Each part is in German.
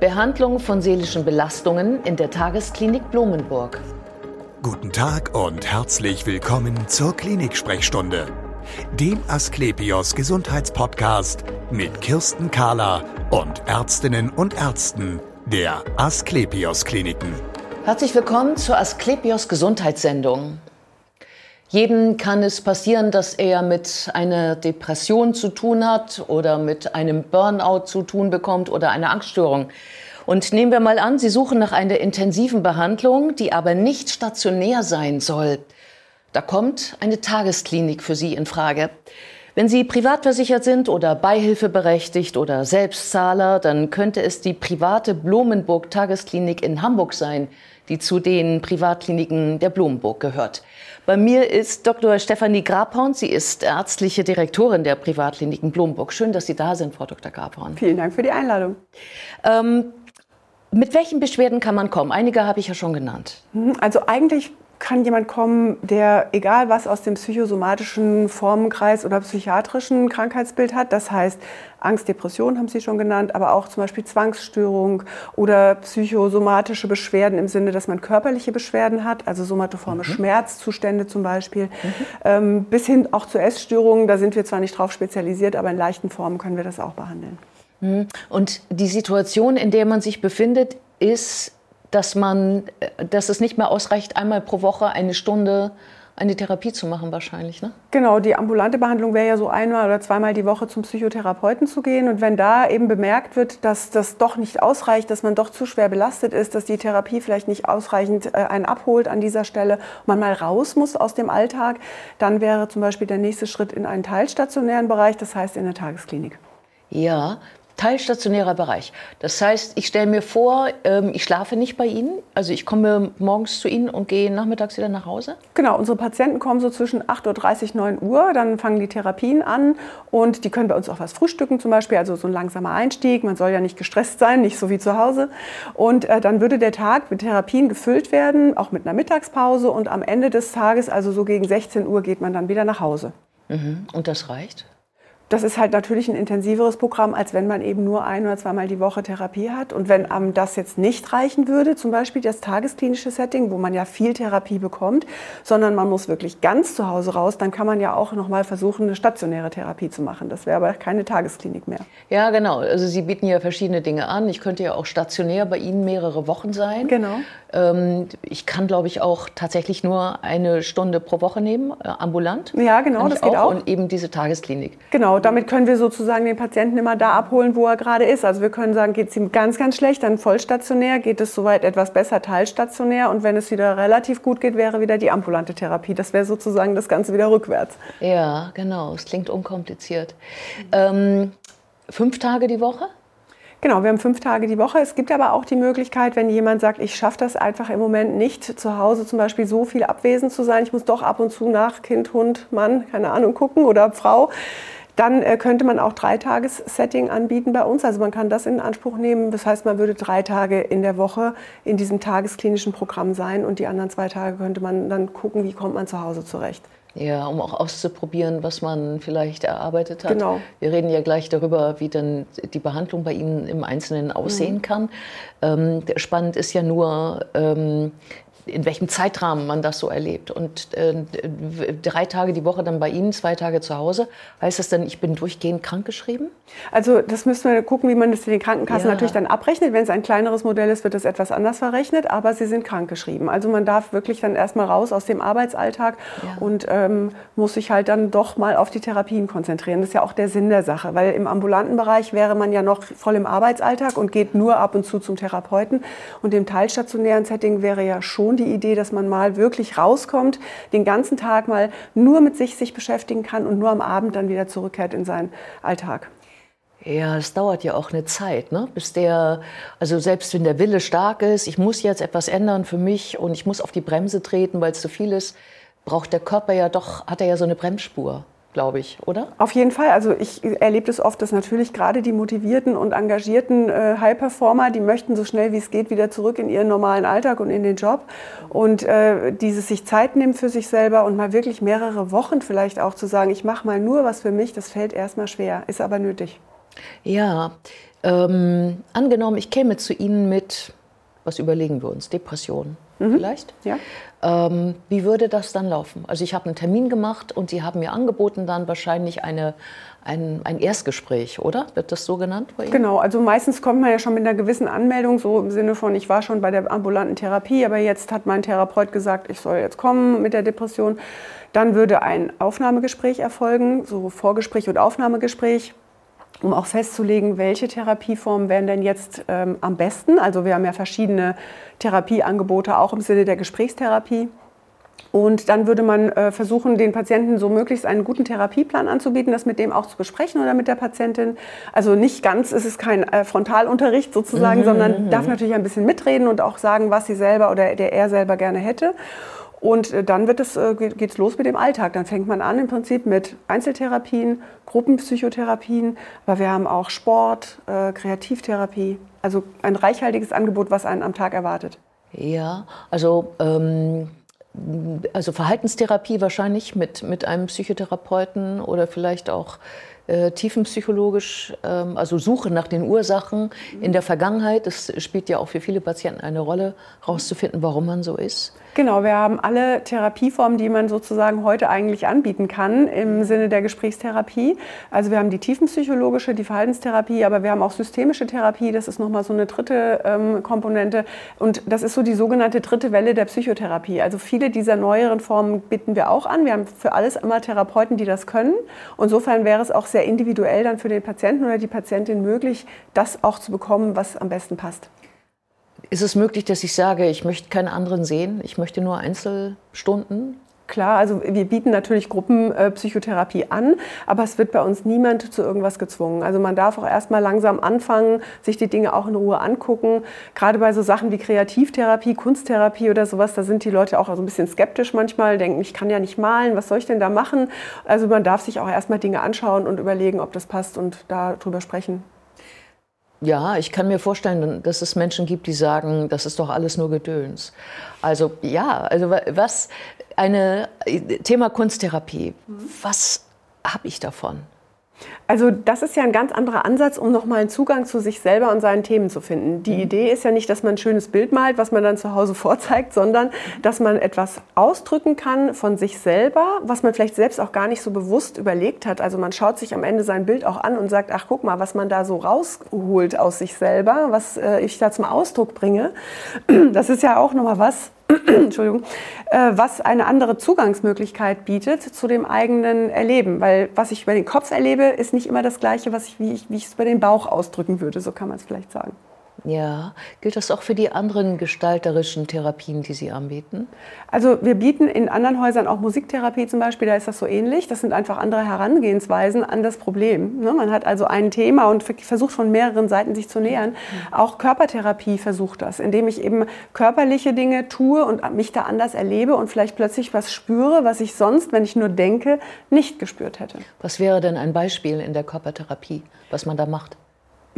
Behandlung von seelischen Belastungen in der Tagesklinik Blumenburg. Guten Tag und herzlich willkommen zur Klinik-Sprechstunde, dem Asklepios Gesundheitspodcast mit Kirsten Kahler und Ärztinnen und Ärzten der Asklepios Kliniken. Herzlich willkommen zur Asklepios Gesundheitssendung. Jedem kann es passieren, dass er mit einer Depression zu tun hat oder mit einem Burnout zu tun bekommt oder einer Angststörung. Und nehmen wir mal an, Sie suchen nach einer intensiven Behandlung, die aber nicht stationär sein soll. Da kommt eine Tagesklinik für Sie in Frage. Wenn Sie privatversichert sind oder beihilfeberechtigt oder Selbstzahler, dann könnte es die private Blumenburg Tagesklinik in Hamburg sein, die zu den Privatkliniken der Blumenburg gehört. Bei mir ist Dr. Stefanie Grabhorn. Sie ist ärztliche Direktorin der Privatkliniken Blumenburg. Schön, dass Sie da sind, Frau Dr. Grabhorn. Vielen Dank für die Einladung. Ähm, mit welchen Beschwerden kann man kommen? Einige habe ich ja schon genannt. Also eigentlich kann jemand kommen, der egal was aus dem psychosomatischen Formenkreis oder psychiatrischen Krankheitsbild hat, das heißt Angst, Depression haben Sie schon genannt, aber auch zum Beispiel Zwangsstörung oder psychosomatische Beschwerden im Sinne, dass man körperliche Beschwerden hat, also somatoforme mhm. Schmerzzustände zum Beispiel, mhm. ähm, bis hin auch zu Essstörungen. Da sind wir zwar nicht drauf spezialisiert, aber in leichten Formen können wir das auch behandeln. Mhm. Und die Situation, in der man sich befindet, ist dass man, äh, dass es nicht mehr ausreicht, einmal pro Woche eine Stunde eine Therapie zu machen wahrscheinlich, ne? Genau, die ambulante Behandlung wäre ja so einmal oder zweimal die Woche zum Psychotherapeuten zu gehen. Und wenn da eben bemerkt wird, dass das doch nicht ausreicht, dass man doch zu schwer belastet ist, dass die Therapie vielleicht nicht ausreichend äh, einen abholt an dieser Stelle, man mal raus muss aus dem Alltag, dann wäre zum Beispiel der nächste Schritt in einen teilstationären Bereich, das heißt in eine Tagesklinik. Ja, teilstationärer Bereich. Das heißt, ich stelle mir vor, ähm, ich schlafe nicht bei Ihnen. Also ich komme morgens zu Ihnen und gehe nachmittags wieder nach Hause? Genau, unsere Patienten kommen so zwischen 8.30 Uhr, 9 Uhr. Dann fangen die Therapien an und die können bei uns auch was frühstücken zum Beispiel. Also so ein langsamer Einstieg. Man soll ja nicht gestresst sein, nicht so wie zu Hause. Und äh, dann würde der Tag mit Therapien gefüllt werden, auch mit einer Mittagspause. Und am Ende des Tages, also so gegen 16 Uhr, geht man dann wieder nach Hause. Mhm. Und das reicht? Das ist halt natürlich ein intensiveres Programm, als wenn man eben nur ein oder zweimal die Woche Therapie hat. Und wenn einem das jetzt nicht reichen würde, zum Beispiel das tagesklinische Setting, wo man ja viel Therapie bekommt, sondern man muss wirklich ganz zu Hause raus, dann kann man ja auch noch mal versuchen, eine stationäre Therapie zu machen. Das wäre aber keine Tagesklinik mehr. Ja, genau. Also Sie bieten ja verschiedene Dinge an. Ich könnte ja auch stationär bei Ihnen mehrere Wochen sein. Genau. Ähm, ich kann, glaube ich, auch tatsächlich nur eine Stunde pro Woche nehmen, äh, ambulant. Ja, genau, das geht auch. Und eben diese Tagesklinik. Genau, damit können wir sozusagen den Patienten immer da abholen, wo er gerade ist. Also wir können sagen, geht es ihm ganz, ganz schlecht, dann vollstationär, geht es soweit etwas besser, teilstationär. Und wenn es wieder relativ gut geht, wäre wieder die ambulante Therapie. Das wäre sozusagen das Ganze wieder rückwärts. Ja, genau. Es klingt unkompliziert. Ähm, fünf Tage die Woche? Genau, wir haben fünf Tage die Woche. Es gibt aber auch die Möglichkeit, wenn jemand sagt, ich schaffe das einfach im Moment nicht, zu Hause zum Beispiel so viel abwesend zu sein, ich muss doch ab und zu nach Kind, Hund, Mann, keine Ahnung, gucken oder Frau, dann äh, könnte man auch Dreitages-Setting anbieten bei uns. Also man kann das in Anspruch nehmen. Das heißt, man würde drei Tage in der Woche in diesem tagesklinischen Programm sein und die anderen zwei Tage könnte man dann gucken, wie kommt man zu Hause zurecht. Ja, um auch auszuprobieren, was man vielleicht erarbeitet hat. Genau. Wir reden ja gleich darüber, wie dann die Behandlung bei Ihnen im Einzelnen aussehen mhm. kann. Ähm, spannend ist ja nur, ähm, in welchem Zeitrahmen man das so erlebt. Und äh, drei Tage die Woche dann bei Ihnen, zwei Tage zu Hause. Heißt das dann, ich bin durchgehend krankgeschrieben? Also das müssen wir gucken, wie man das in den Krankenkassen ja. natürlich dann abrechnet. Wenn es ein kleineres Modell ist, wird das etwas anders verrechnet, aber Sie sind krankgeschrieben. Also man darf wirklich dann erstmal raus aus dem Arbeitsalltag ja. und ähm, muss sich halt dann doch mal auf die Therapien konzentrieren. Das ist ja auch der Sinn der Sache, weil im ambulanten Bereich wäre man ja noch voll im Arbeitsalltag und geht nur ab und zu zum Therapeuten. Und im teilstationären Setting wäre ja schon die Idee, dass man mal wirklich rauskommt, den ganzen Tag mal nur mit sich sich beschäftigen kann und nur am Abend dann wieder zurückkehrt in seinen Alltag. Ja, es dauert ja auch eine Zeit, ne? bis der, also selbst wenn der Wille stark ist, ich muss jetzt etwas ändern für mich und ich muss auf die Bremse treten, weil es zu viel ist, braucht der Körper ja doch, hat er ja so eine Bremsspur glaube ich, oder? Auf jeden Fall. Also ich erlebe es oft, dass natürlich gerade die motivierten und engagierten äh, High-Performer, die möchten so schnell wie es geht wieder zurück in ihren normalen Alltag und in den Job. Und äh, dieses sich Zeit nehmen für sich selber und mal wirklich mehrere Wochen vielleicht auch zu sagen, ich mache mal nur was für mich, das fällt erstmal schwer, ist aber nötig. Ja, Ähm, angenommen, ich käme zu Ihnen mit, was überlegen wir uns, Depression mhm. vielleicht? Ja. Ähm, wie würde das dann laufen? Also ich habe einen Termin gemacht und Sie haben mir angeboten dann wahrscheinlich eine, ein, ein Erstgespräch, oder? Wird das so genannt bei Ihnen? Genau, also meistens kommt man ja schon mit einer gewissen Anmeldung, so im Sinne von, ich war schon bei der ambulanten Therapie, aber jetzt hat mein Therapeut gesagt, ich soll jetzt kommen mit der Depression. Dann würde ein Aufnahmegespräch erfolgen, so Vorgespräch und Aufnahmegespräch um auch festzulegen, welche Therapieformen wären denn jetzt ähm, am besten. Also wir haben ja verschiedene Therapieangebote, auch im Sinne der Gesprächstherapie. Und dann würde man äh, versuchen, den Patienten so möglichst einen guten Therapieplan anzubieten, das mit dem auch zu besprechen oder mit der Patientin. Also nicht ganz, es ist kein äh, Frontalunterricht sozusagen, mhm, sondern mhm. darf natürlich ein bisschen mitreden und auch sagen, was sie selber oder der er selber gerne hätte. Und äh, dann wird es, äh, geht es los mit dem Alltag. Dann fängt man an im Prinzip mit Einzeltherapien, Gruppenpsychotherapien, aber wir haben auch Sport, äh, Kreativtherapie. Also ein reichhaltiges Angebot, was einen am Tag erwartet. Ja, also, ähm, also Verhaltenstherapie wahrscheinlich mit, mit einem Psychotherapeuten oder vielleicht auch äh, tiefenpsychologisch, ähm, also Suche nach den Ursachen in der Vergangenheit. Das spielt ja auch für viele Patienten eine Rolle, herauszufinden, warum man so ist. Genau, wir haben alle Therapieformen, die man sozusagen heute eigentlich anbieten kann im Sinne der Gesprächstherapie. Also wir haben die tiefenpsychologische, die Verhaltenstherapie, aber wir haben auch systemische Therapie. Das ist nochmal so eine dritte ähm, Komponente. Und das ist so die sogenannte dritte Welle der Psychotherapie. Also viele dieser neueren Formen bieten wir auch an. Wir haben für alles immer Therapeuten, die das können. Insofern wäre es auch sehr individuell dann für den Patienten oder die Patientin möglich, das auch zu bekommen, was am besten passt. Ist es möglich, dass ich sage, ich möchte keine anderen sehen, ich möchte nur Einzelstunden? Klar, also wir bieten natürlich Gruppenpsychotherapie an, aber es wird bei uns niemand zu irgendwas gezwungen. Also man darf auch erstmal langsam anfangen, sich die Dinge auch in Ruhe angucken. Gerade bei so Sachen wie Kreativtherapie, Kunsttherapie oder sowas, da sind die Leute auch so ein bisschen skeptisch manchmal, denken, ich kann ja nicht malen, was soll ich denn da machen? Also man darf sich auch erstmal Dinge anschauen und überlegen, ob das passt und darüber sprechen. Ja, ich kann mir vorstellen, dass es Menschen gibt, die sagen, das ist doch alles nur Gedöns. Also ja, also was eine Thema Kunsttherapie, mhm. was habe ich davon? Also das ist ja ein ganz anderer Ansatz, um nochmal einen Zugang zu sich selber und seinen Themen zu finden. Die mhm. Idee ist ja nicht, dass man ein schönes Bild malt, was man dann zu Hause vorzeigt, sondern dass man etwas ausdrücken kann von sich selber, was man vielleicht selbst auch gar nicht so bewusst überlegt hat. Also man schaut sich am Ende sein Bild auch an und sagt, ach guck mal, was man da so rausholt aus sich selber, was äh, ich da zum Ausdruck bringe. Das ist ja auch nochmal was, Entschuldigung, äh, was eine andere Zugangsmöglichkeit bietet zu dem eigenen Erleben. Weil was ich über den Kopf erlebe, ist nicht immer das Gleiche, was ich, wie, ich, wie ich es über den Bauch ausdrücken würde. So kann man es vielleicht sagen. Ja, gilt das auch für die anderen gestalterischen Therapien, die Sie anbieten? Also wir bieten in anderen Häusern auch Musiktherapie zum Beispiel, da ist das so ähnlich. Das sind einfach andere Herangehensweisen an das Problem. Ne? Man hat also ein Thema und versucht von mehreren Seiten sich zu nähern. Auch Körpertherapie versucht das, indem ich eben körperliche Dinge tue und mich da anders erlebe und vielleicht plötzlich was spüre, was ich sonst, wenn ich nur denke, nicht gespürt hätte. Was wäre denn ein Beispiel in der Körpertherapie, was man da macht?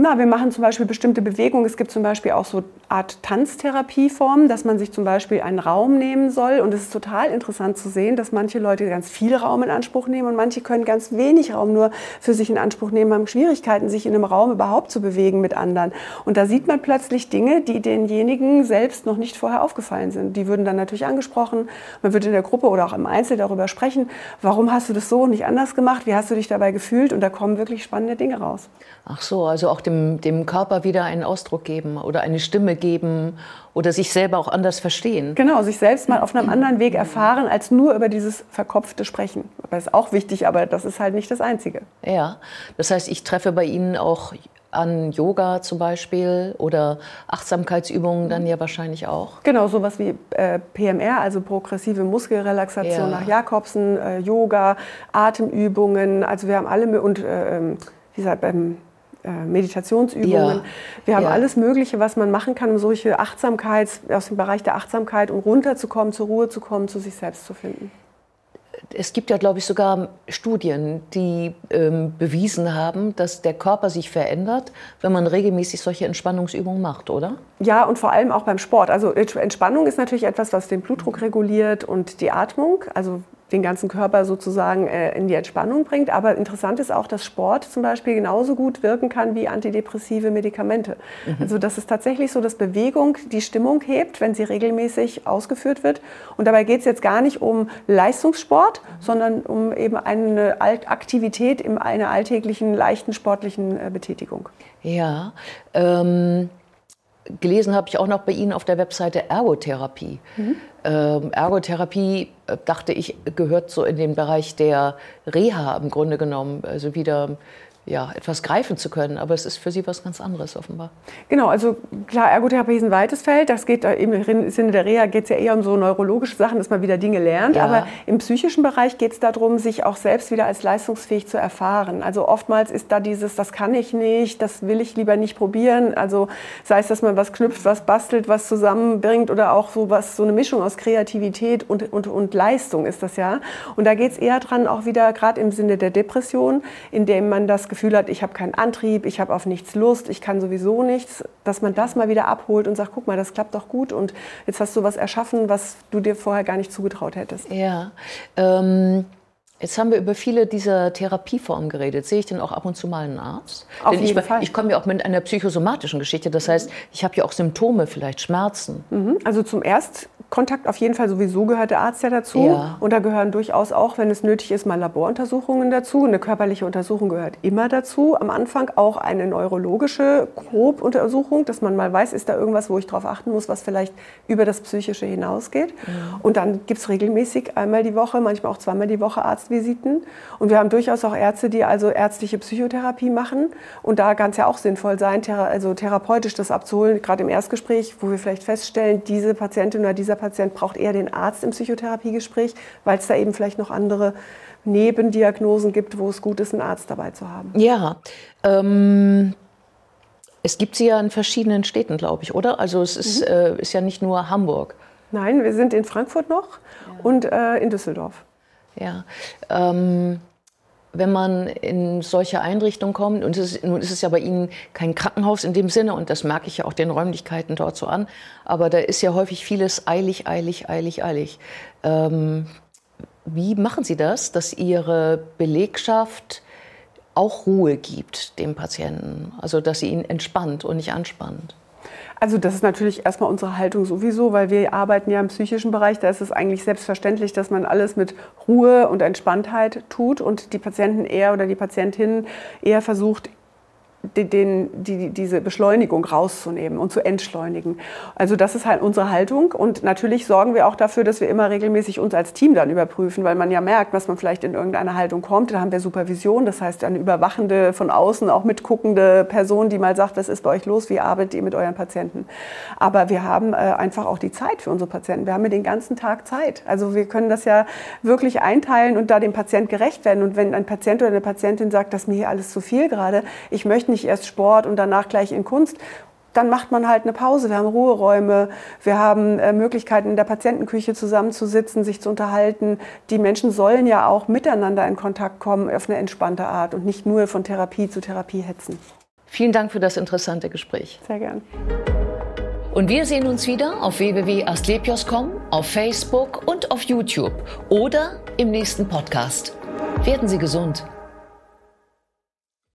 Na, wir machen zum Beispiel bestimmte Bewegungen. Es gibt zum Beispiel auch so Art Tanztherapieformen, dass man sich zum Beispiel einen Raum nehmen soll. Und es ist total interessant zu sehen, dass manche Leute ganz viel Raum in Anspruch nehmen und manche können ganz wenig Raum nur für sich in Anspruch nehmen, haben Schwierigkeiten, sich in einem Raum überhaupt zu bewegen mit anderen. Und da sieht man plötzlich Dinge, die denjenigen selbst noch nicht vorher aufgefallen sind. Die würden dann natürlich angesprochen. Man würde in der Gruppe oder auch im Einzel darüber sprechen. Warum hast du das so und nicht anders gemacht? Wie hast du dich dabei gefühlt? Und da kommen wirklich spannende Dinge raus. Ach so, also auch dem, dem Körper wieder einen Ausdruck geben oder eine Stimme geben oder sich selber auch anders verstehen. Genau, sich selbst mal auf einem anderen Weg erfahren, als nur über dieses verkopfte Sprechen. Das ist auch wichtig, aber das ist halt nicht das Einzige. Ja, das heißt, ich treffe bei Ihnen auch an Yoga zum Beispiel oder Achtsamkeitsübungen dann ja wahrscheinlich auch. Genau, sowas wie äh, PMR, also progressive Muskelrelaxation ja. nach Jakobsen, äh, Yoga, Atemübungen. Also wir haben alle und äh, ähm, wie gesagt, beim Meditationsübungen. Ja. Wir haben ja. alles Mögliche, was man machen kann, um solche Achtsamkeit, aus dem Bereich der Achtsamkeit, um runterzukommen, zur Ruhe zu kommen, zu sich selbst zu finden. Es gibt ja, glaube ich, sogar Studien, die ähm, bewiesen haben, dass der Körper sich verändert, wenn man regelmäßig solche Entspannungsübungen macht, oder? Ja, und vor allem auch beim Sport. Also Entspannung ist natürlich etwas, was den Blutdruck reguliert und die Atmung. Also den ganzen Körper sozusagen äh, in die Entspannung bringt. Aber interessant ist auch, dass Sport zum Beispiel genauso gut wirken kann wie antidepressive Medikamente. Mhm. Also das ist tatsächlich so, dass Bewegung die Stimmung hebt, wenn sie regelmäßig ausgeführt wird. Und dabei geht es jetzt gar nicht um Leistungssport, mhm. sondern um eben eine Aktivität in einer alltäglichen, leichten sportlichen äh, Betätigung. Ja, ähm, gelesen habe ich auch noch bei Ihnen auf der Webseite Ergotherapie. Mhm. Ähm, Ergotherapie, äh, dachte ich, gehört so in den Bereich der Reha im Grunde genommen. Also wieder ja, etwas greifen zu können. Aber es ist für Sie was ganz anderes offenbar. Genau, also klar, Ergotherapie ist ein weites Feld. Das geht im Sinne der Reha geht es ja eher um so neurologische Sachen, dass man wieder Dinge lernt. Ja. Aber im psychischen Bereich geht es darum, sich auch selbst wieder als leistungsfähig zu erfahren. Also oftmals ist da dieses, das kann ich nicht, das will ich lieber nicht probieren. Also sei es, dass man was knüpft, was bastelt, was zusammenbringt oder auch so was, so eine Mischung aus Kreativität und, und, und Leistung ist das ja. Und da geht es eher dran, auch wieder gerade im Sinne der Depression, indem man das Gefühl Gefühl hat, ich habe keinen Antrieb, ich habe auf nichts Lust, ich kann sowieso nichts, dass man das mal wieder abholt und sagt, guck mal, das klappt doch gut und jetzt hast du was erschaffen, was du dir vorher gar nicht zugetraut hättest. Ja, ähm, Jetzt haben wir über viele dieser Therapieformen geredet. Sehe ich denn auch ab und zu mal einen Arzt? Auf denn jeden ich, Fall. Ich komme ja auch mit einer psychosomatischen Geschichte. Das heißt, ich habe ja auch Symptome, vielleicht Schmerzen. Mhm. Also zum Erstkontakt auf jeden Fall sowieso gehört der Arzt ja dazu. Ja. Und da gehören durchaus auch, wenn es nötig ist, mal Laboruntersuchungen dazu. Eine körperliche Untersuchung gehört immer dazu. Am Anfang auch eine neurologische Grobuntersuchung, dass man mal weiß, ist da irgendwas, wo ich darauf achten muss, was vielleicht über das Psychische hinausgeht. Mhm. Und dann gibt es regelmäßig einmal die Woche, manchmal auch zweimal die Woche Arzt Arztvisiten. Und wir haben durchaus auch Ärzte, die also ärztliche Psychotherapie machen. Und da kann es ja auch sinnvoll sein, also therapeutisch das abzuholen, gerade im Erstgespräch, wo wir vielleicht feststellen, diese Patientin oder dieser Patient braucht eher den Arzt im Psychotherapiegespräch, weil es da eben vielleicht noch andere Nebendiagnosen gibt, wo es gut ist, einen Arzt dabei zu haben. Ja, ähm, es gibt sie ja in verschiedenen Städten, glaube ich, oder? Also es ist, mhm. äh, ist ja nicht nur Hamburg. Nein, wir sind in Frankfurt noch ja. und äh, in Düsseldorf. Ja. Ähm, wenn man in solche Einrichtungen kommt, und es ist, nun ist es ja bei Ihnen kein Krankenhaus in dem Sinne, und das merke ich ja auch den Räumlichkeiten dort so an, aber da ist ja häufig vieles eilig, eilig, eilig, eilig. Ähm, wie machen Sie das, dass Ihre Belegschaft auch Ruhe gibt dem Patienten? Also, dass sie ihn entspannt und nicht anspannt? Also das ist natürlich erstmal unsere Haltung sowieso, weil wir arbeiten ja im psychischen Bereich. Da ist es eigentlich selbstverständlich, dass man alles mit Ruhe und Entspanntheit tut und die Patienten eher oder die Patientinnen eher versucht, den, die, diese Beschleunigung rauszunehmen und zu entschleunigen. Also das ist halt unsere Haltung und natürlich sorgen wir auch dafür, dass wir immer regelmäßig uns als Team dann überprüfen, weil man ja merkt, dass man vielleicht in irgendeine Haltung kommt. Da haben wir Supervision, das heißt eine überwachende, von außen auch mitguckende Person, die mal sagt, was ist bei euch los, wie arbeitet ihr mit euren Patienten. Aber wir haben äh, einfach auch die Zeit für unsere Patienten. Wir haben ja den ganzen Tag Zeit. Also wir können das ja wirklich einteilen und da dem Patient gerecht werden. Und wenn ein Patient oder eine Patientin sagt, das ist mir hier alles zu viel gerade, ich möchte nicht erst Sport und danach gleich in Kunst, dann macht man halt eine Pause. Wir haben Ruheräume, wir haben äh, Möglichkeiten in der Patientenküche zusammenzusitzen, sich zu unterhalten. Die Menschen sollen ja auch miteinander in Kontakt kommen auf eine entspannte Art und nicht nur von Therapie zu Therapie hetzen. Vielen Dank für das interessante Gespräch. Sehr gern. Und wir sehen uns wieder auf www.astlepios.com, auf Facebook und auf YouTube oder im nächsten Podcast. Werden Sie gesund.